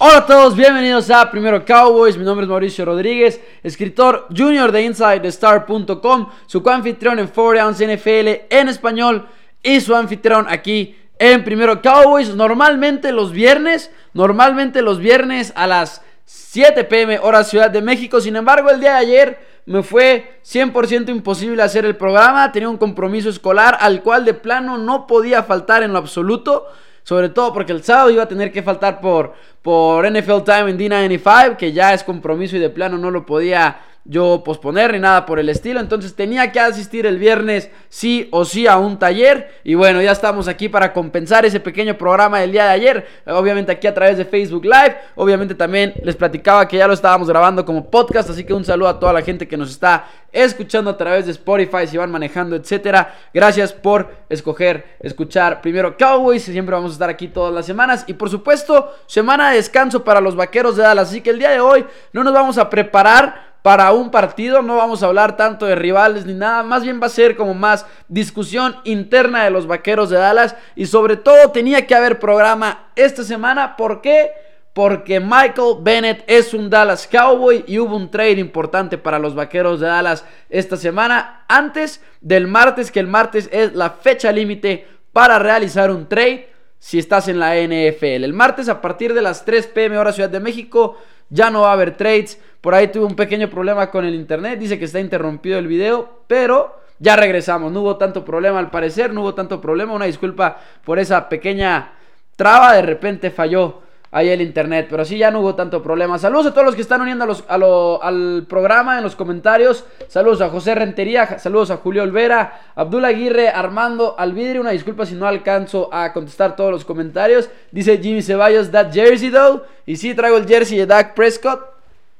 Hola a todos, bienvenidos a Primero Cowboys. Mi nombre es Mauricio Rodríguez, escritor junior de InsideTheStar.com, su coanfitrión en 4 Ounce NFL en español y su anfitrión aquí en Primero Cowboys. Normalmente los viernes, normalmente los viernes a las 7 pm hora Ciudad de México. Sin embargo, el día de ayer me fue 100% imposible hacer el programa. Tenía un compromiso escolar al cual de plano no podía faltar en lo absoluto. Sobre todo porque el sábado iba a tener que faltar por, por NFL Time en D95, que ya es compromiso y de plano no lo podía yo posponer ni nada por el estilo. Entonces tenía que asistir el viernes sí o sí a un taller. Y bueno, ya estamos aquí para compensar ese pequeño programa del día de ayer. Obviamente aquí a través de Facebook Live. Obviamente también les platicaba que ya lo estábamos grabando como podcast. Así que un saludo a toda la gente que nos está escuchando a través de Spotify, si van manejando, etcétera. Gracias por escoger, escuchar primero Cowboys. Siempre vamos a estar aquí todas las semanas. Y por supuesto, semana de descanso para los vaqueros de Dallas. Así que el día de hoy no nos vamos a preparar para un partido. No vamos a hablar tanto de rivales ni nada. Más bien va a ser como más discusión interna de los vaqueros de Dallas. Y sobre todo tenía que haber programa esta semana. ¿Por qué? Porque Michael Bennett es un Dallas Cowboy y hubo un trade importante para los vaqueros de Dallas esta semana. Antes del martes, que el martes es la fecha límite para realizar un trade si estás en la NFL. El martes a partir de las 3 pm hora Ciudad de México ya no va a haber trades. Por ahí tuve un pequeño problema con el internet. Dice que está interrumpido el video, pero ya regresamos. No hubo tanto problema al parecer, no hubo tanto problema. Una disculpa por esa pequeña traba. De repente falló ahí el internet. Pero sí, ya no hubo tanto problema. Saludos a todos los que están uniendo al programa en los comentarios. Saludos a José Rentería, saludos a Julio Olvera, Abdul Aguirre, Armando Alvidri. Una disculpa si no alcanzo a contestar todos los comentarios. Dice Jimmy Ceballos, that jersey though. Y sí, traigo el jersey de Dak Prescott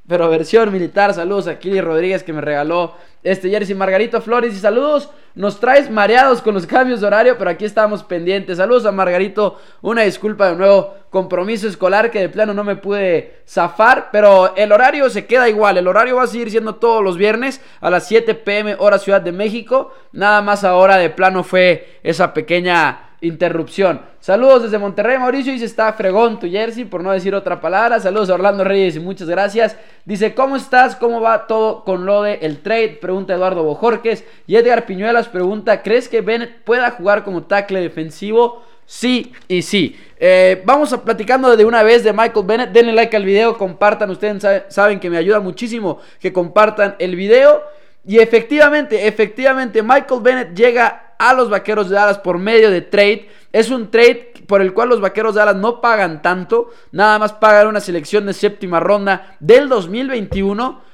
pero versión militar. Saludos a Kili Rodríguez que me regaló este jersey. Margarito Flores y saludos. Nos traes mareados con los cambios de horario, pero aquí estamos pendientes. Saludos a Margarito. Una disculpa de nuevo. Compromiso escolar que de plano no me pude zafar, pero el horario se queda igual. El horario va a seguir siendo todos los viernes a las 7 pm hora Ciudad de México. Nada más ahora de plano fue esa pequeña interrupción. Saludos desde Monterrey, Mauricio. Dice, está fregón tu jersey, por no decir otra palabra. Saludos a Orlando Reyes y muchas gracias. Dice, ¿cómo estás? ¿Cómo va todo con lo de el trade? Pregunta Eduardo Bojorques. Y Edgar Piñuelas pregunta, ¿crees que Bennett pueda jugar como tackle defensivo? Sí y sí. Eh, vamos a platicando de una vez de Michael Bennett. Denle like al video, compartan. Ustedes saben que me ayuda muchísimo que compartan el video. Y efectivamente, efectivamente, Michael Bennett llega a los Vaqueros de Dallas por medio de trade. Es un trade por el cual los Vaqueros de Dallas no pagan tanto, nada más pagan una selección de séptima ronda del 2021.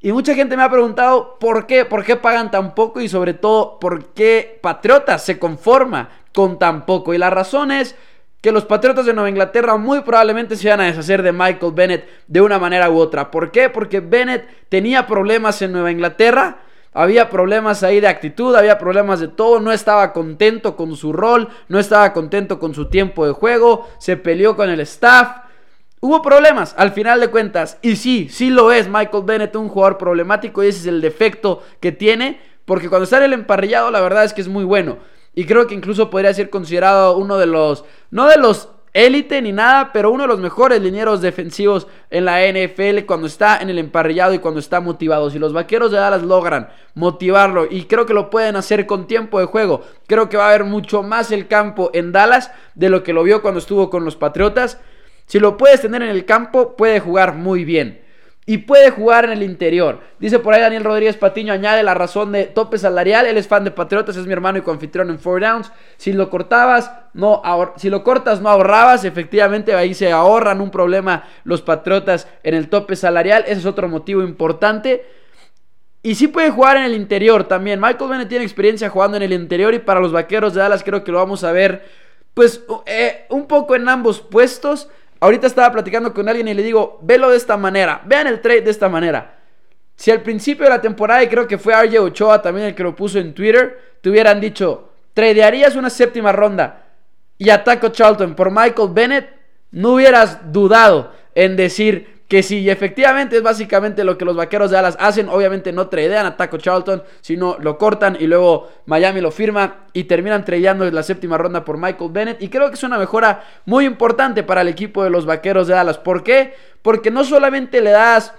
Y mucha gente me ha preguntado por qué, por qué pagan tan poco y sobre todo por qué Patriotas se conforma con tan poco. Y la razón es que los Patriotas de Nueva Inglaterra muy probablemente se van a deshacer de Michael Bennett de una manera u otra. ¿Por qué? Porque Bennett tenía problemas en Nueva Inglaterra había problemas ahí de actitud, había problemas de todo, no estaba contento con su rol, no estaba contento con su tiempo de juego, se peleó con el staff. Hubo problemas al final de cuentas. Y sí, sí lo es Michael Bennett, un jugador problemático y ese es el defecto que tiene. Porque cuando está en el emparrillado la verdad es que es muy bueno. Y creo que incluso podría ser considerado uno de los, no de los élite ni nada, pero uno de los mejores linieros defensivos en la NFL cuando está en el emparrillado y cuando está motivado. Si los vaqueros de Dallas logran motivarlo y creo que lo pueden hacer con tiempo de juego, creo que va a haber mucho más el campo en Dallas de lo que lo vio cuando estuvo con los Patriotas. Si lo puedes tener en el campo, puede jugar muy bien y puede jugar en el interior. Dice por ahí Daniel Rodríguez Patiño, añade la razón de tope salarial. Él es fan de Patriotas, es mi hermano y confitrión en Four Downs. Si lo cortabas, no si lo cortas, no ahorrabas. Efectivamente, ahí se ahorran un problema los Patriotas en el tope salarial. Ese es otro motivo importante. Y sí puede jugar en el interior también. Michael Bennett tiene experiencia jugando en el interior y para los vaqueros de Dallas creo que lo vamos a ver, pues, eh, un poco en ambos puestos. Ahorita estaba platicando con alguien y le digo, velo de esta manera, vean el trade de esta manera. Si al principio de la temporada, y creo que fue RJ Ochoa también el que lo puso en Twitter, te hubieran dicho, tradearías una séptima ronda y ataco Charlton por Michael Bennett, no hubieras dudado en decir que si efectivamente es básicamente lo que los vaqueros de Dallas hacen, obviamente no tradean a Taco Charlton, sino lo cortan y luego Miami lo firma y terminan tradeando en la séptima ronda por Michael Bennett. Y creo que es una mejora muy importante para el equipo de los vaqueros de Dallas. ¿Por qué? Porque no solamente le das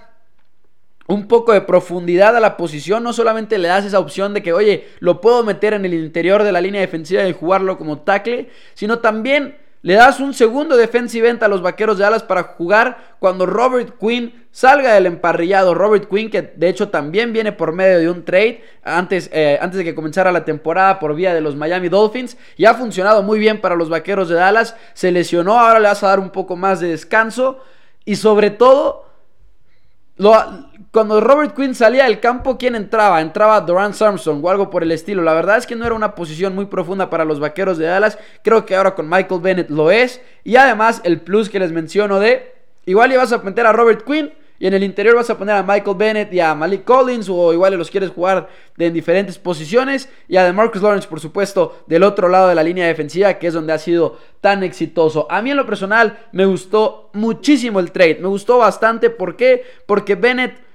un poco de profundidad a la posición, no solamente le das esa opción de que, oye, lo puedo meter en el interior de la línea defensiva y jugarlo como tackle, sino también le das un segundo defensive end a los vaqueros de alas para jugar cuando Robert Quinn salga del emparrillado. Robert Quinn, que de hecho también viene por medio de un trade antes, eh, antes de que comenzara la temporada por vía de los Miami Dolphins. Y ha funcionado muy bien para los vaqueros de Dallas. Se lesionó, ahora le vas a dar un poco más de descanso. Y sobre todo, lo, cuando Robert Quinn salía del campo, ¿quién entraba? Entraba Doran Samson o algo por el estilo. La verdad es que no era una posición muy profunda para los vaqueros de Dallas. Creo que ahora con Michael Bennett lo es. Y además el plus que les menciono de... Igual ibas a meter a Robert Quinn y en el interior vas a poner a Michael Bennett y a Malik Collins o igual los quieres jugar en diferentes posiciones. Y a Marcus Lawrence, por supuesto, del otro lado de la línea defensiva, que es donde ha sido tan exitoso. A mí en lo personal me gustó muchísimo el trade. Me gustó bastante. ¿Por qué? Porque Bennett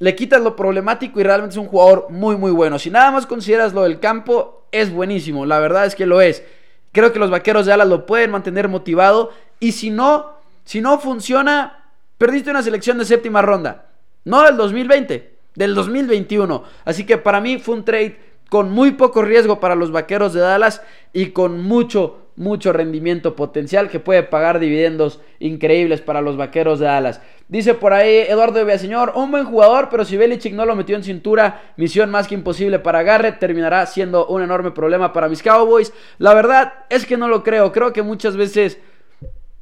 le quitas lo problemático y realmente es un jugador muy muy bueno. Si nada más consideras lo del campo, es buenísimo. La verdad es que lo es. Creo que los vaqueros de alas lo pueden mantener motivado. Y si no, si no funciona, Perdiste una selección de séptima ronda. No del 2020, del 2021. Así que para mí fue un trade con muy poco riesgo para los vaqueros de Dallas y con mucho, mucho rendimiento potencial que puede pagar dividendos increíbles para los vaqueros de Dallas. Dice por ahí Eduardo Villaseñor, un buen jugador, pero si Belichick no lo metió en cintura, misión más que imposible para Garrett, terminará siendo un enorme problema para mis Cowboys. La verdad es que no lo creo, creo que muchas veces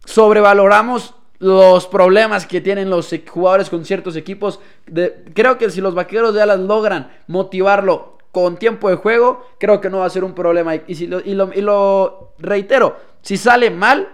sobrevaloramos los problemas que tienen los jugadores con ciertos equipos. creo que si los vaqueros de alas logran motivarlo con tiempo de juego, creo que no va a ser un problema. Y, si lo, y, lo, reitero, si sale mal,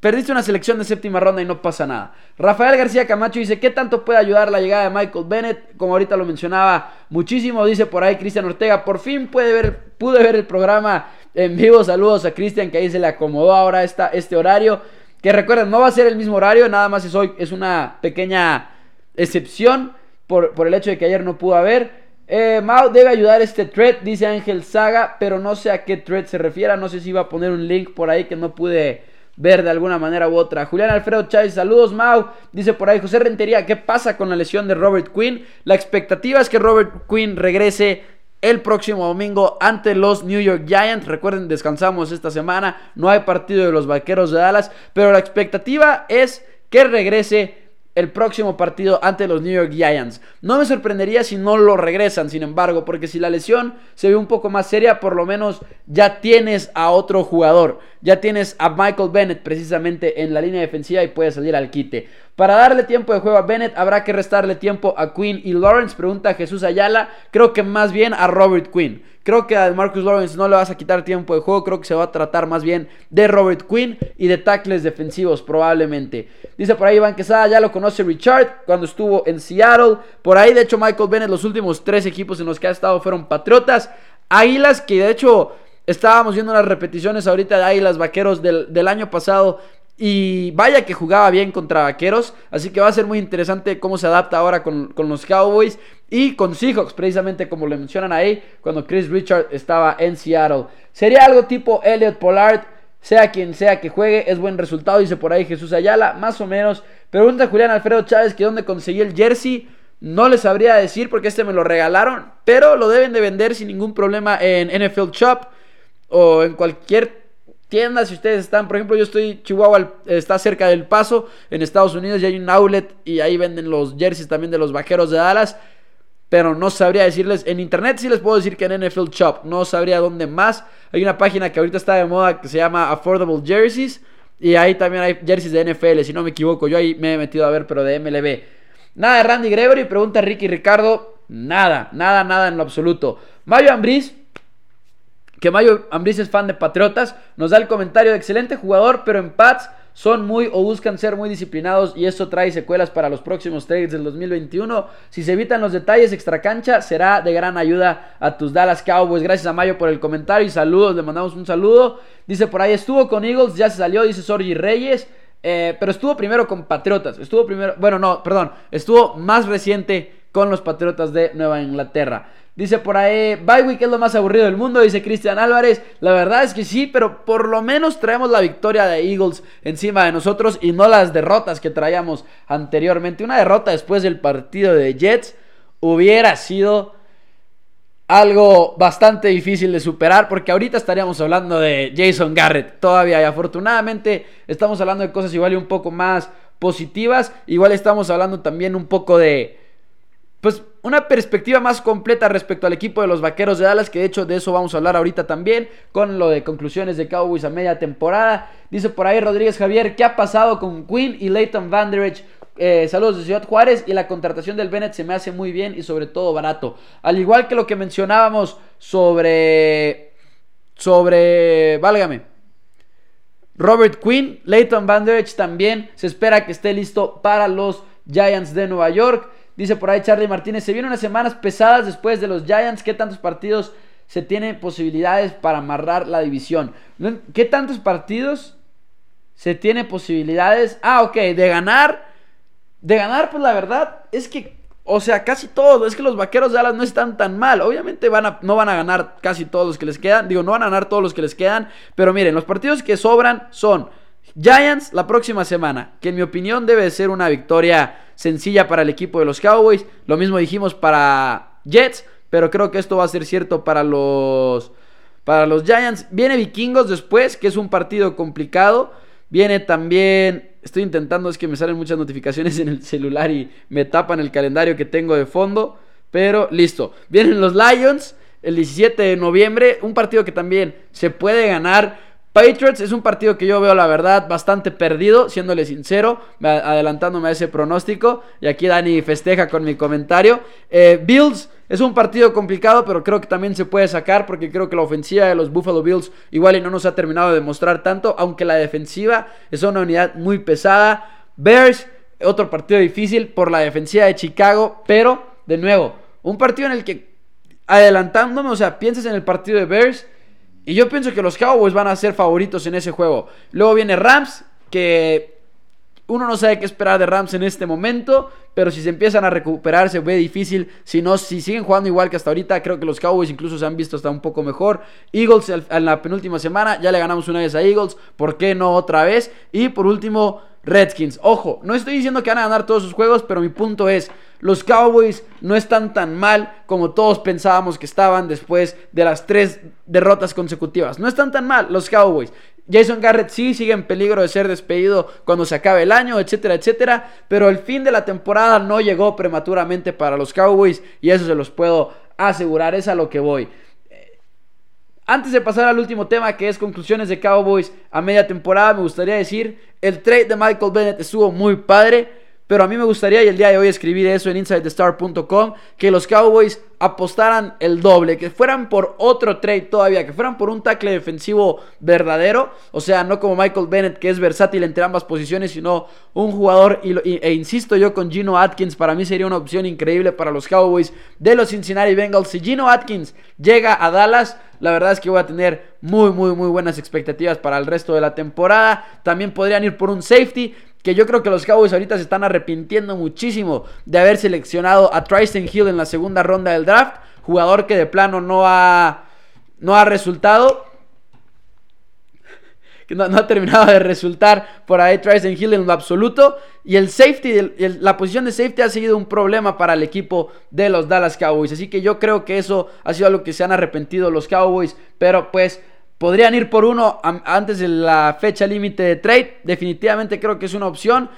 perdiste una selección de séptima ronda y no pasa nada. Rafael García Camacho dice, ¿qué tanto puede ayudar la llegada de Michael Bennett? Como ahorita lo mencionaba muchísimo, dice por ahí Cristian Ortega, por fin puede ver, pude ver el programa en vivo. Saludos a Cristian, que ahí se le acomodó ahora esta, este horario. Que recuerden, no va a ser el mismo horario, nada más es hoy, es una pequeña excepción por, el hecho de que ayer no pudo haber. Eh, Mao debe ayudar este thread, dice Ángel Saga, pero no sé a qué thread se refiera. No sé si iba a poner un link por ahí que no pude ver de alguna manera u otra. Julián Alfredo Chávez, saludos Mau. Dice por ahí José Rentería, ¿qué pasa con la lesión de Robert Quinn? La expectativa es que Robert Quinn regrese el próximo domingo ante los New York Giants. Recuerden, descansamos esta semana, no hay partido de los Vaqueros de Dallas, pero la expectativa es que regrese el próximo partido ante los New York Giants. No me sorprendería si no lo regresan, sin embargo, porque si la lesión se ve un poco más seria, por lo menos ya tienes a otro jugador. Ya tienes a Michael Bennett precisamente en la línea defensiva y puede salir al quite. Para darle tiempo de juego a Bennett habrá que restarle tiempo a Quinn y Lawrence, pregunta Jesús Ayala. Creo que más bien a Robert Quinn. Creo que a Marcus Lawrence no le vas a quitar tiempo de juego. Creo que se va a tratar más bien de Robert Quinn y de tackles defensivos, probablemente. Dice por ahí Iván Quesada, ya lo conoce Richard cuando estuvo en Seattle. Por ahí, de hecho, Michael Bennett, los últimos tres equipos en los que ha estado fueron Patriotas. Águilas, que de hecho estábamos viendo unas repeticiones ahorita de Águilas Vaqueros del, del año pasado. Y vaya que jugaba bien contra Vaqueros. Así que va a ser muy interesante cómo se adapta ahora con, los Cowboys. Y con Seahawks, precisamente como le mencionan ahí, cuando Chris Richard estaba en Seattle. Sería algo tipo Elliot Pollard, sea quien sea que juegue, es buen resultado, dice por ahí Jesús Ayala, más o menos. Pregunta Julián Alfredo Chávez que dónde conseguí el jersey. No les sabría decir porque este me lo regalaron, pero lo deben de vender sin ningún problema en NFL Shop o en cualquier tiendas, si ustedes están, por ejemplo, yo estoy, Chihuahua está cerca del Paso, en Estados Unidos, y hay un outlet y ahí venden los jerseys también de los Vaqueros de Dallas, pero no sabría decirles, en internet sí les puedo decir que en NFL Shop, no sabría dónde más, hay una página que ahorita está de moda que se llama Affordable Jerseys, y ahí también hay jerseys de NFL, si no me equivoco, yo ahí me he metido a ver, pero de MLB. Nada de Randy Gregory, pregunta Ricky Ricardo, nada, nada, nada en lo absoluto. Mayo Ambris que Mayo Ambris es fan de Patriotas, nos da el comentario de excelente jugador, pero en Pats son muy o buscan ser muy disciplinados y eso trae secuelas para los próximos trades del 2021. Si se evitan los detalles extra cancha, será de gran ayuda a tus Dallas Cowboys. Gracias a Mayo por el comentario y saludos, le mandamos un saludo. Dice por ahí, estuvo con Eagles, ya se salió, dice Sorgi Reyes. Eh, pero estuvo primero con Patriotas. Estuvo primero, bueno, no, perdón. Estuvo más reciente con los Patriotas de Nueva Inglaterra. Dice por ahí, Bywick es lo más aburrido del mundo, dice Cristian Álvarez. La verdad es que sí, pero por lo menos traemos la victoria de Eagles encima de nosotros y no las derrotas que traíamos anteriormente. Una derrota después del partido de Jets hubiera sido algo bastante difícil de superar porque ahorita estaríamos hablando de Jason Garrett todavía y afortunadamente estamos hablando de cosas igual y un poco más positivas, igual estamos hablando también un poco de pues una perspectiva más completa respecto al equipo de los Vaqueros de Dallas, que de hecho de eso vamos a hablar ahorita también, con lo de conclusiones de Cowboys a media temporada. Dice por ahí Rodríguez Javier, ¿qué ha pasado con Quinn y Leighton Van Der eh, saludos de Ciudad Juárez y la contratación del Bennett se me hace muy bien y sobre todo barato. Al igual que lo que mencionábamos sobre... Sobre... Válgame. Robert Quinn, Leighton Van Der también se espera que esté listo para los Giants de Nueva York. Dice por ahí Charlie Martínez, se vienen unas semanas pesadas después de los Giants. ¿Qué tantos partidos se tienen posibilidades para amarrar la división? ¿Qué tantos partidos se tiene posibilidades? Ah, ok, de ganar de ganar, pues la verdad es que, o sea, casi todo. Es que los vaqueros de Dallas no están tan mal. Obviamente van a, no van a ganar casi todos los que les quedan. Digo, no van a ganar todos los que les quedan. Pero miren, los partidos que sobran son Giants la próxima semana. Que en mi opinión debe ser una victoria sencilla para el equipo de los Cowboys. Lo mismo dijimos para Jets. Pero creo que esto va a ser cierto para los, para los Giants. Viene Vikingos después, que es un partido complicado. Viene también Estoy intentando, es que me salen muchas notificaciones en el celular y me tapan el calendario que tengo de fondo. Pero listo. Vienen los Lions el 17 de noviembre. Un partido que también se puede ganar. Patriots es un partido que yo veo, la verdad, bastante perdido, siéndole sincero, adelantándome a ese pronóstico. Y aquí Dani festeja con mi comentario. Eh, Bills es un partido complicado, pero creo que también se puede sacar porque creo que la ofensiva de los Buffalo Bills igual y no nos ha terminado de demostrar tanto, aunque la defensiva es una unidad muy pesada. Bears, otro partido difícil por la defensiva de Chicago, pero de nuevo, un partido en el que adelantándome, o sea, piensas en el partido de Bears y yo pienso que los Cowboys van a ser favoritos en ese juego. Luego viene Rams, que uno no sabe qué esperar de Rams en este momento, pero si se empiezan a recuperar se ve difícil. Si no, si siguen jugando igual que hasta ahorita, creo que los Cowboys incluso se han visto hasta un poco mejor. Eagles en la penúltima semana, ya le ganamos una vez a Eagles, ¿por qué no otra vez? Y por último, Redskins. Ojo, no estoy diciendo que van a ganar todos sus juegos, pero mi punto es, los Cowboys no están tan mal como todos pensábamos que estaban después de las tres derrotas consecutivas. No están tan mal los Cowboys. Jason Garrett sí sigue en peligro de ser despedido cuando se acabe el año, etcétera, etcétera. Pero el fin de la temporada no llegó prematuramente para los Cowboys y eso se los puedo asegurar, es a lo que voy. Antes de pasar al último tema que es conclusiones de Cowboys a media temporada, me gustaría decir, el trade de Michael Bennett estuvo muy padre. Pero a mí me gustaría, y el día de hoy escribir eso en InsideTheStar.com, que los Cowboys apostaran el doble, que fueran por otro trade todavía, que fueran por un tackle defensivo verdadero, o sea, no como Michael Bennett, que es versátil entre ambas posiciones, sino un jugador, e insisto yo con Gino Atkins, para mí sería una opción increíble para los Cowboys de los Cincinnati Bengals. Si Gino Atkins llega a Dallas, la verdad es que voy a tener muy, muy, muy buenas expectativas para el resto de la temporada. También podrían ir por un safety que yo creo que los Cowboys ahorita se están arrepintiendo muchísimo de haber seleccionado a Tristan Hill en la segunda ronda del draft, jugador que de plano no ha, no ha resultado. No, ha terminado de resultar por ahí Tristan Hill en lo absoluto. Y el safety, la posición de safety ha sido un problema para el equipo de los Dallas Cowboys. Así que yo creo que eso ha sido algo que se han arrepentido los Cowboys. Pero pues Podrían ir por uno antes de la fecha límite de trade. Definitivamente creo que es una opción.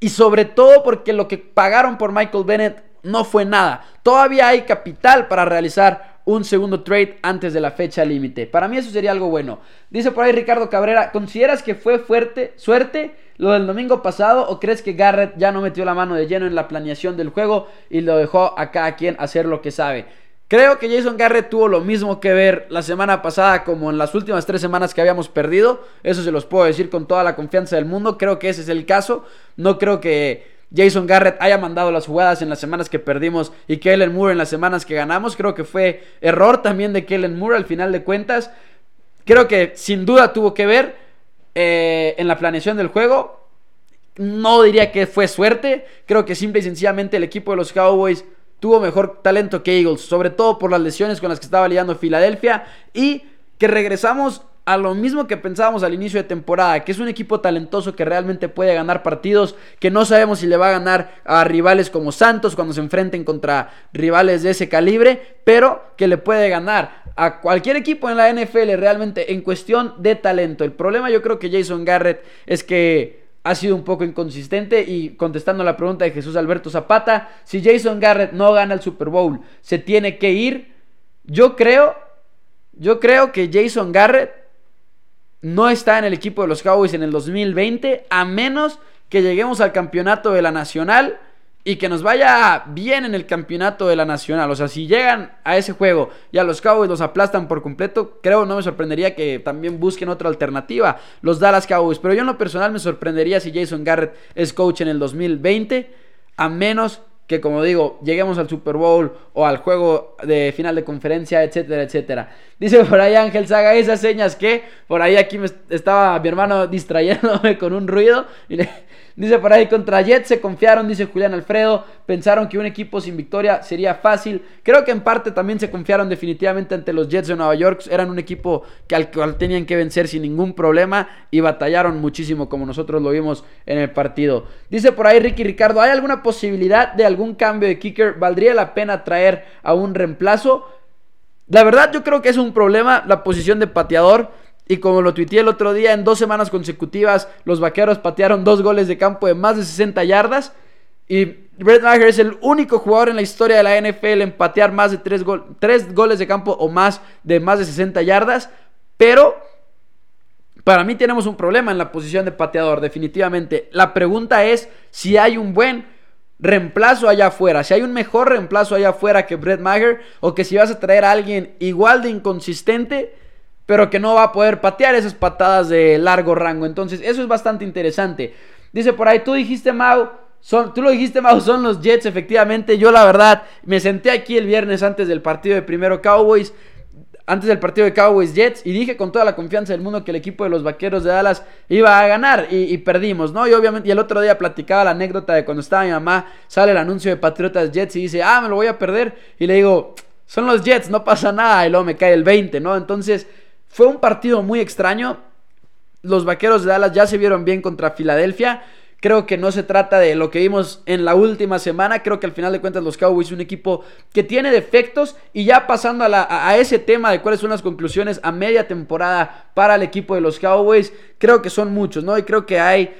Y sobre todo porque lo que pagaron por Michael Bennett no fue nada. Todavía hay capital para realizar un segundo trade antes de la fecha límite. Para mí eso sería algo bueno. Dice por ahí Ricardo Cabrera, ¿consideras que fue fuerte, suerte lo del domingo pasado o crees que Garrett ya no metió la mano de lleno en la planeación del juego y lo dejó a cada quien hacer lo que sabe? Creo que Jason Garrett tuvo lo mismo que ver la semana pasada como en las últimas tres semanas que habíamos perdido. Eso se los puedo decir con toda la confianza del mundo. Creo que ese es el caso. No creo que Jason Garrett haya mandado las jugadas en las semanas que perdimos y Kellen Moore en las semanas que ganamos. Creo que fue error también de Kellen Moore al final de cuentas. Creo que sin duda tuvo que ver. eh, en la planeación del juego. No diría que fue suerte. Creo que simple y sencillamente el equipo de los Cowboys tuvo mejor talento que Eagles, sobre todo por las lesiones con las que estaba lidiando Filadelfia y que regresamos a lo mismo que pensábamos al inicio de temporada, que es un equipo talentoso que realmente puede ganar partidos, que no sabemos si le va a ganar a rivales como Santos cuando se enfrenten contra rivales de ese calibre, pero que le puede ganar a cualquier equipo en la NFL realmente en cuestión de talento. El problema yo creo que Jason Garrett es que ha sido un poco inconsistente y contestando la pregunta de Jesús Alberto Zapata, si Jason Garrett no gana el Super Bowl, se tiene que ir. Yo creo, yo creo que Jason Garrett no está en el equipo de los Cowboys en el 2020 a menos que lleguemos al campeonato de la Nacional y que nos vaya bien en el campeonato de la Nacional. O sea, si llegan a ese juego y a los Cowboys los aplastan por completo, creo no me sorprendería que también busquen otra alternativa, los Dallas Cowboys. Pero yo en lo personal me sorprendería si Jason Garrett es coach en el 2020, a menos que como digo, lleguemos al Super Bowl o al juego de final de conferencia, etcétera, etcétera. Dice por ahí Ángel Saga, esas señas que por ahí aquí me estaba mi hermano distrayéndome con un ruido y le, Dice por ahí, contra Jets se confiaron, dice Julián Alfredo. Pensaron que un equipo sin victoria sería fácil. Creo que en parte también se confiaron definitivamente ante los Jets de Nueva York. Eran un equipo que al cual tenían que vencer sin ningún problema y batallaron muchísimo como nosotros lo vimos en el partido. Dice por ahí Ricky Ricardo, ¿hay alguna posibilidad de algún cambio de kicker? ¿Valdría la pena traer a un reemplazo? La verdad yo creo que es un problema la posición de pateador. Y como lo tuiteé el otro día, en dos semanas consecutivas los vaqueros patearon dos goles de campo de más de 60 yardas. Y Brett Maher es el único jugador en la historia de la NFL en patear más de tres, goles de campo o más de más de 60 yardas. Pero para mí tenemos un problema en la posición de pateador, definitivamente. La pregunta es si hay un buen reemplazo allá afuera, si hay un mejor reemplazo allá afuera que Brett Maher o que si vas a traer a alguien igual de inconsistente pero que no va a poder patear esas patadas de largo rango. Entonces, eso es bastante interesante. Dice por ahí, tú dijiste, Mau, son, tú lo dijiste, Mau, son los Jets, efectivamente. Yo, la verdad, me senté aquí el viernes antes del partido de primero Cowboys, antes del partido de Cowboys Jets, y dije con toda la confianza del mundo que el equipo de los vaqueros de Dallas iba a ganar, y, perdimos, ¿no? Y obviamente, y el otro día platicaba la anécdota de cuando estaba mi mamá, sale el anuncio de Patriotas Jets y dice, ah, me lo voy a perder, y le digo, son los Jets, no pasa nada, y luego me cae el 20, ¿no? Entonces fue un partido muy extraño. Los vaqueros de Dallas ya se vieron bien contra Filadelfia. Creo que no se trata de lo que vimos en la última semana. Creo que al final de cuentas los Cowboys son un equipo que tiene defectos. Y ya pasando a, ese tema de cuáles son las conclusiones a media temporada para el equipo de los Cowboys, creo que son muchos, ¿no? Y creo que hay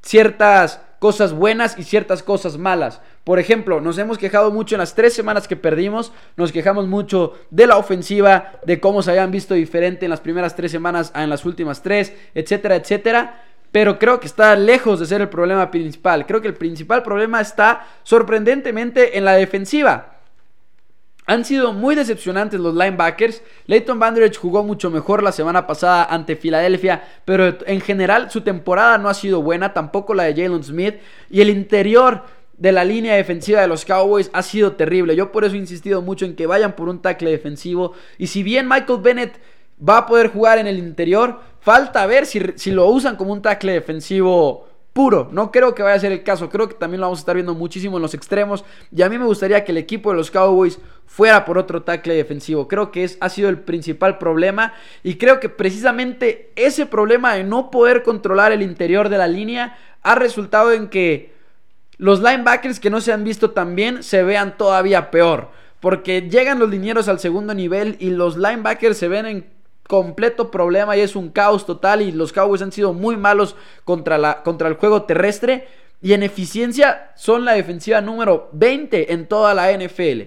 ciertas cosas buenas y ciertas cosas malas. Por ejemplo, nos hemos quejado mucho en las tres semanas que perdimos, nos quejamos mucho de la ofensiva, de cómo se habían visto diferente en las primeras tres semanas a en las últimas tres, etcétera, etcétera. Pero creo que está lejos de ser el problema principal. Creo que el principal problema está sorprendentemente en la defensiva. Han sido muy decepcionantes los linebackers. Leighton Vanderich jugó mucho mejor la semana pasada ante Filadelfia, pero en general su temporada no ha sido buena, tampoco la de Jalen Smith. Y el interior de la línea defensiva de los Cowboys ha sido terrible. Yo por eso he insistido mucho en que vayan por un tackle defensivo. Y si bien Michael Bennett va a poder jugar en el interior, falta ver si, si lo usan como un tackle defensivo puro. No creo que vaya a ser el caso. Creo que también lo vamos a estar viendo muchísimo en los extremos. Y a mí me gustaría que el equipo de los Cowboys fuera por otro tackle defensivo. Creo que es, ha sido el principal problema. Y creo que precisamente ese problema de no poder controlar el interior de la línea ha resultado en que los linebackers que no se han visto tan bien se vean todavía peor. Porque llegan los linieros al segundo nivel y los linebackers se ven en completo problema y es un caos total y los Cowboys han sido muy malos contra, la, contra el juego terrestre y en eficiencia son la defensiva número 20 en toda la NFL.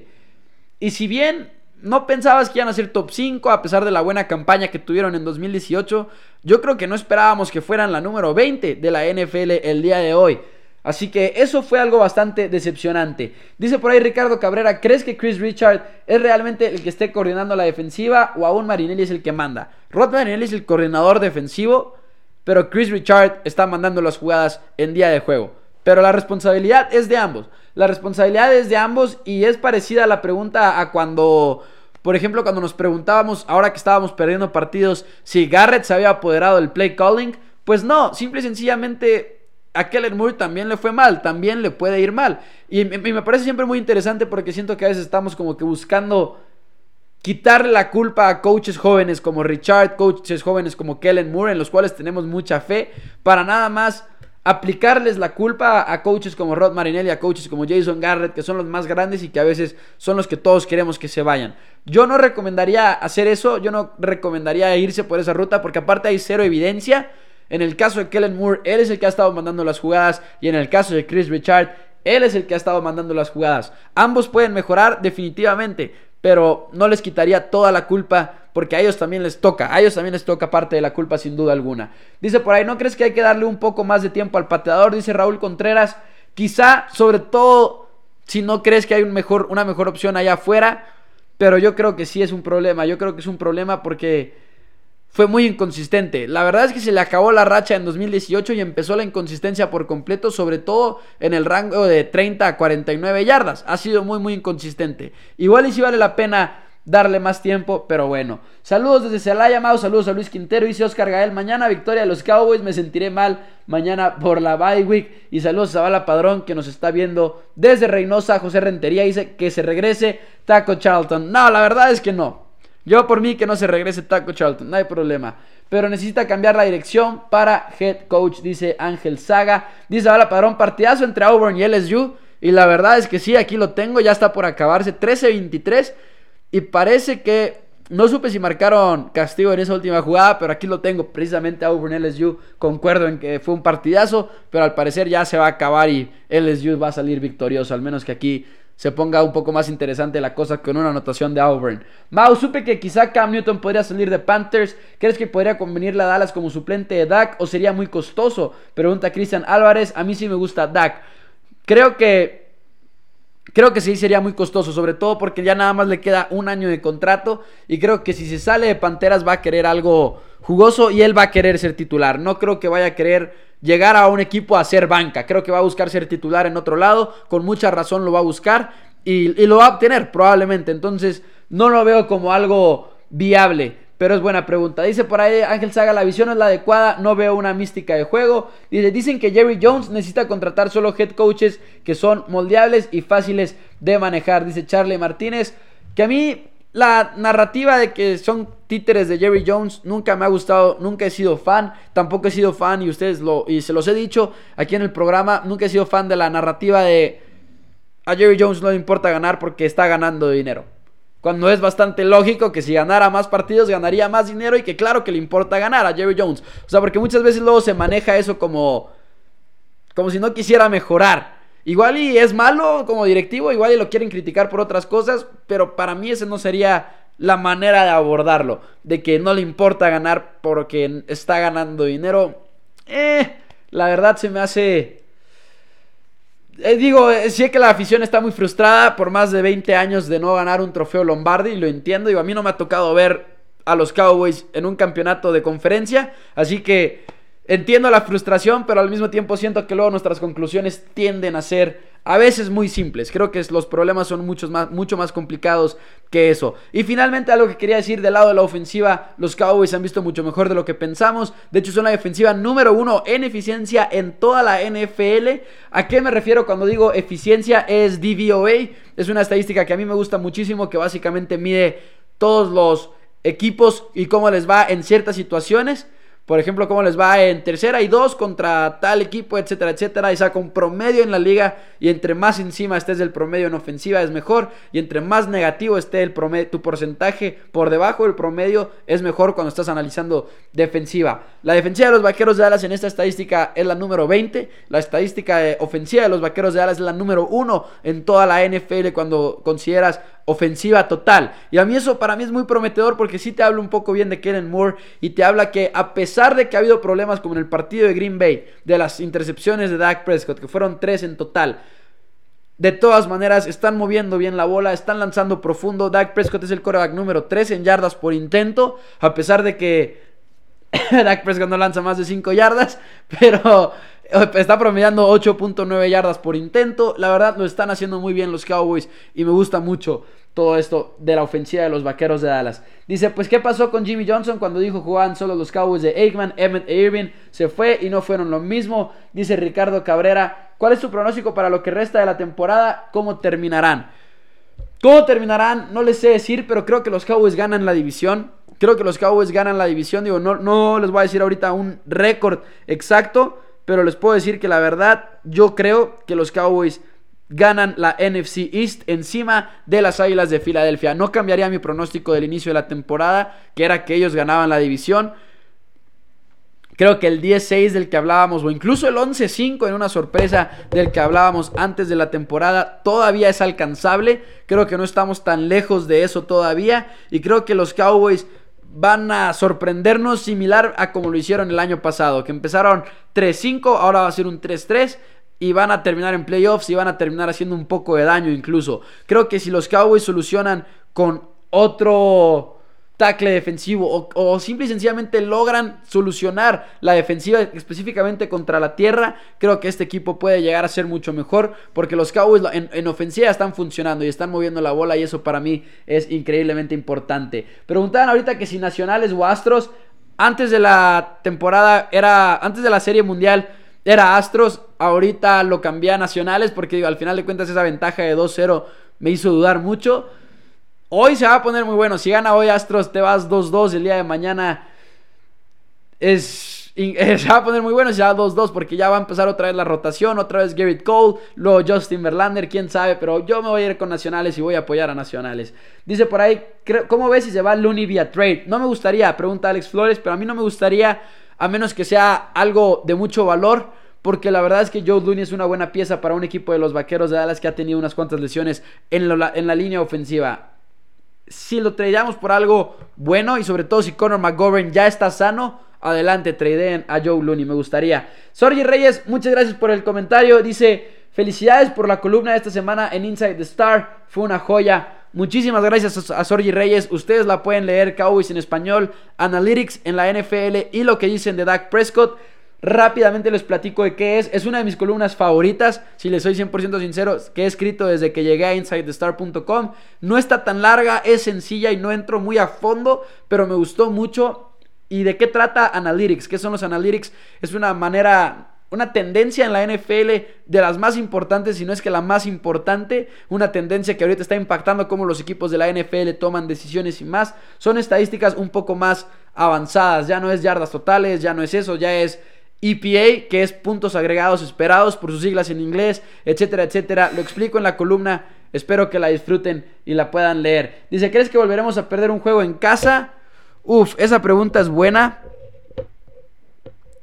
Y si bien no pensabas que iban a ser top 5 a pesar de la buena campaña que tuvieron en 2018, yo creo que no esperábamos que fueran la número 20 de la NFL el día de hoy. Así que eso fue algo bastante decepcionante. Dice por ahí Ricardo Cabrera, ¿crees que Chris Richard es realmente el que esté coordinando la defensiva o aún Marinelli es el que manda? Rod Marinelli es el coordinador defensivo, pero Chris Richard está mandando las jugadas en día de juego. Pero la responsabilidad es de ambos. La responsabilidad es de ambos y es parecida a la pregunta a cuando, por ejemplo, cuando nos preguntábamos, ahora que estábamos perdiendo partidos, si Garrett se había apoderado del play calling Pues no, simple y sencillamente a Kellen Moore también le fue mal, también le puede ir mal. Y, me parece siempre muy interesante porque siento que a veces estamos como que buscando quitarle la culpa a coaches jóvenes como Richard, coaches jóvenes como Kellen Moore, en los cuales tenemos mucha fe, para nada más aplicarles la culpa a coaches como Rod Marinelli, a coaches como Jason Garrett, que son los más grandes y que a veces son los que todos queremos que se vayan. Yo no recomendaría hacer eso, yo no recomendaría irse por esa ruta porque aparte hay cero evidencia. En el caso de Kellen Moore, él es el que ha estado mandando las jugadas y en el caso de Chris Richard, él es el que ha estado mandando las jugadas. Ambos pueden mejorar definitivamente, pero no les quitaría toda la culpa porque a ellos también les toca, a ellos también les toca parte de la culpa sin duda alguna. Dice por ahí, ¿no crees que hay que darle un poco más de tiempo al pateador? Dice Raúl Contreras, quizá sobre todo si no crees que hay un mejor, una mejor opción allá afuera, pero yo creo que sí es un problema, yo creo que es un problema porque fue muy inconsistente. La verdad es que se le acabó la racha en 2018 y empezó la inconsistencia por completo, sobre todo en el rango de 30 a 49 yardas. Ha sido muy, muy inconsistente. Igual y si vale la pena darle más tiempo, pero bueno. Saludos desde Celaya, Mau, saludos a Luis Quintero, dice Oscar Gael. Mañana victoria de los Cowboys, me sentiré mal mañana por la bye week. Y saludos a Zavala Padrón que nos está viendo desde Reynosa. José Rentería dice que se regrese Taco Charlton. No, la verdad es que no. Yo por mí que no se regrese Taco Charlton, no hay problema. Pero necesita cambiar la dirección para head coach, dice Ángel Saga. Dice ahora para un partidazo entre Auburn y LSU. Y la verdad es que sí, aquí lo tengo, ya está por acabarse. 13-23. Y parece que no supe si marcaron castigo en esa última jugada, pero aquí lo tengo precisamente Auburn LSU. Concuerdo en que fue un partidazo, pero al parecer ya se va a acabar y LSU va a salir victorioso. Al menos que aquí se ponga un poco más interesante la cosa con una anotación de Auburn. Mau, supe que quizá Cam Newton podría salir de Panthers. ¿Crees que podría convenirle a Dallas como suplente de Dak o sería muy costoso? Pregunta Cristian Álvarez. A mí sí me gusta Dak. Creo que Creo que sí sería muy costoso, sobre todo porque ya nada más le queda un año de contrato y creo que si se sale de Panteras va a querer algo jugoso y él va a querer ser titular. No creo que vaya a querer llegar a un equipo a ser banca. Creo que va a buscar ser titular en otro lado. Con mucha razón lo va a buscar y, lo va a obtener probablemente. Entonces no lo veo como algo viable. Pero es buena pregunta. Dice por ahí Ángel Saga, la visión es la adecuada, no veo una mística de juego. Dice, dicen que Jerry Jones necesita contratar solo head coaches que son moldeables y fáciles de manejar. Dice Charlie Martínez, que a mí la narrativa de que son títeres de Jerry Jones nunca me ha gustado, nunca he sido fan, tampoco he sido fan y ustedes lo y se los he dicho aquí en el programa, nunca he sido fan de la narrativa de a Jerry Jones no le importa ganar porque está ganando dinero. Cuando es bastante lógico que si ganara más partidos ganaría más dinero y que claro que le importa ganar a Jerry Jones. O sea, porque muchas veces luego se maneja eso como como si no quisiera mejorar. Igual y es malo como directivo, igual y lo quieren criticar por otras cosas, pero para mí ese no sería la manera de abordarlo. De que no le importa ganar porque está ganando dinero. Eh, la verdad se me hace... Eh, digo, eh, sé que la afición está muy frustrada por más de 20 años de no ganar un trofeo Lombardi, y lo entiendo. Digo, a mí no me ha tocado ver a los Cowboys en un campeonato de conferencia, así que Entiendo la frustración, pero al mismo tiempo siento que luego nuestras conclusiones tienden a ser a veces muy simples. Creo que los problemas son muchos más, mucho más complicados que eso. Y finalmente algo que quería decir del lado de la ofensiva, los Cowboys han visto mucho mejor de lo que pensamos. De hecho son la defensiva número uno en eficiencia en toda la NFL. ¿A qué me refiero cuando digo eficiencia? Es DVOA. Es una estadística que a mí me gusta muchísimo, que básicamente mide todos los equipos y cómo les va en ciertas situaciones. Por ejemplo, cómo les va en tercera y dos contra tal equipo, etcétera, etcétera. Y saca un promedio en la liga. Y entre más encima estés del promedio en ofensiva es mejor. Y entre más negativo esté el promedio, tu porcentaje por debajo del promedio es mejor cuando estás analizando defensiva. La defensiva de los vaqueros de Dallas en esta estadística es la número 20. La estadística ofensiva de los vaqueros de Dallas es la número 1 en toda la NFL cuando consideras ofensiva total. Y a mí eso para mí es muy prometedor porque sí te habla un poco bien de Kellen Moore y te habla que a pesar de que ha habido problemas como en el partido de Green Bay, de las intercepciones de Dak Prescott, que fueron tres en total, de todas maneras están moviendo bien la bola, están lanzando profundo. Dak Prescott es el coreback número 3 en yardas por intento, a pesar de que Dak Prescott no lanza más de 5 yardas, pero Está promediando 8.9 yardas por intento. La verdad lo están haciendo muy bien los Cowboys y me gusta mucho todo esto de la ofensiva de los Vaqueros de Dallas. Dice, pues ¿qué pasó con Jimmy Johnson cuando dijo jugaban solo los Cowboys de Aikman, Emmett e Irving? Se fue y no fueron lo mismo. Dice Ricardo Cabrera, ¿cuál es su pronóstico para lo que resta de la temporada? ¿Cómo terminarán? ¿Cómo terminarán? No les sé decir, pero creo que los Cowboys ganan la división. Creo que los Cowboys ganan la división. Digo, no, no les voy a decir ahorita un récord exacto, pero les puedo decir que la verdad, yo creo que los Cowboys ganan la NFC East encima de las Águilas de Filadelfia. No cambiaría mi pronóstico del inicio de la temporada, que era que ellos ganaban la división. Creo que el 10-6 del que hablábamos, o incluso el 11-5 en una sorpresa del que hablábamos antes de la temporada, todavía es alcanzable. Creo que no estamos tan lejos de eso todavía. Y creo que los Cowboys van a sorprendernos similar a como lo hicieron el año pasado, que empezaron 3-5, ahora va a ser un 3-3 y van a terminar en playoffs y van a terminar haciendo un poco de daño incluso. Creo que si los Cowboys solucionan con otro tackle defensivo o, o, simple y sencillamente logran solucionar la defensiva específicamente contra la tierra, creo que este equipo puede llegar a ser mucho mejor porque los Cowboys en, en, ofensiva están funcionando y están moviendo la bola y eso para mí es increíblemente importante. Preguntaban ahorita que si Nacionales o Astros antes de la temporada era antes de la Serie Mundial era Astros, ahorita lo cambié a Nacionales porque al final de cuentas esa ventaja de 2-0 me hizo dudar mucho. Hoy se va a poner muy bueno. Si gana hoy Astros, te vas 2-2. El día de mañana es, se va a poner muy bueno si va 2-2 porque ya va a empezar otra vez la rotación. Otra vez Garrett Cole, luego Justin Verlander, quién sabe. Pero yo me voy a ir con Nacionales y voy a apoyar a Nacionales. Dice por ahí, ¿cómo ves si se va Looney vía trade? No me gustaría, pregunta Alex Flores, pero a mí no me gustaría, a menos que sea algo de mucho valor porque la verdad es que Joe Looney es una buena pieza para un equipo de los Vaqueros de Dallas que ha tenido unas cuantas lesiones en, la, en la línea ofensiva si lo tradeamos por algo bueno y sobre todo si Conor McGovern ya está sano, adelante, tradeen a Joe Looney, me gustaría. Sorgi Reyes, muchas gracias por el comentario. Dice, felicidades por la columna de esta semana en Inside the Star, fue una joya. Muchísimas gracias a Sorgi Reyes. Ustedes la pueden leer, Cowboys en español, Analytics en la NFL y lo que dicen de Dak Prescott. Rápidamente les platico de qué es. Es una de mis columnas favoritas, si les soy 100% sincero, que he escrito desde que llegué a InsideTheStar.com. No está tan larga, es sencilla y no entro muy a fondo, pero me gustó mucho. ¿Y de qué trata Analytics? ¿Qué son los Analytics? Es una manera una tendencia en la NFL de las más importantes, si no es que la más importante, una tendencia que ahorita está impactando cómo los equipos de la NFL toman decisiones y más. Son estadísticas un poco más avanzadas, ya no es yardas totales, ya no es eso, ya es EPA, que es puntos agregados esperados por sus siglas en inglés, etcétera, etcétera. Lo explico en la columna. Espero que la disfruten y la puedan leer. Dice, ¿crees que volveremos a perder un juego en casa? Uf, esa pregunta es buena.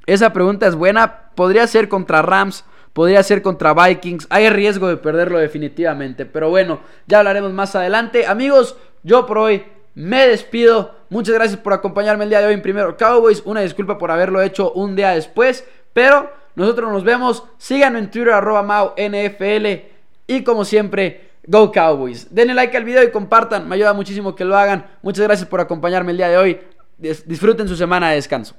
Esa pregunta es buena. Podría ser contra Rams, podría ser contra Vikings. Hay riesgo de perderlo definitivamente. Pero bueno, ya hablaremos más adelante. Amigos, yo por hoy me despido. Muchas gracias por acompañarme el día de hoy en Primero Cowboys. Una disculpa por haberlo hecho un día después. Pero nosotros nos vemos. Síganme en Twitter, arroba Mau NFL. Y como siempre, Go Cowboys. Denle like al video y compartan. Me ayuda muchísimo que lo hagan. Muchas gracias por acompañarme el día de hoy. Disfruten su semana de descanso.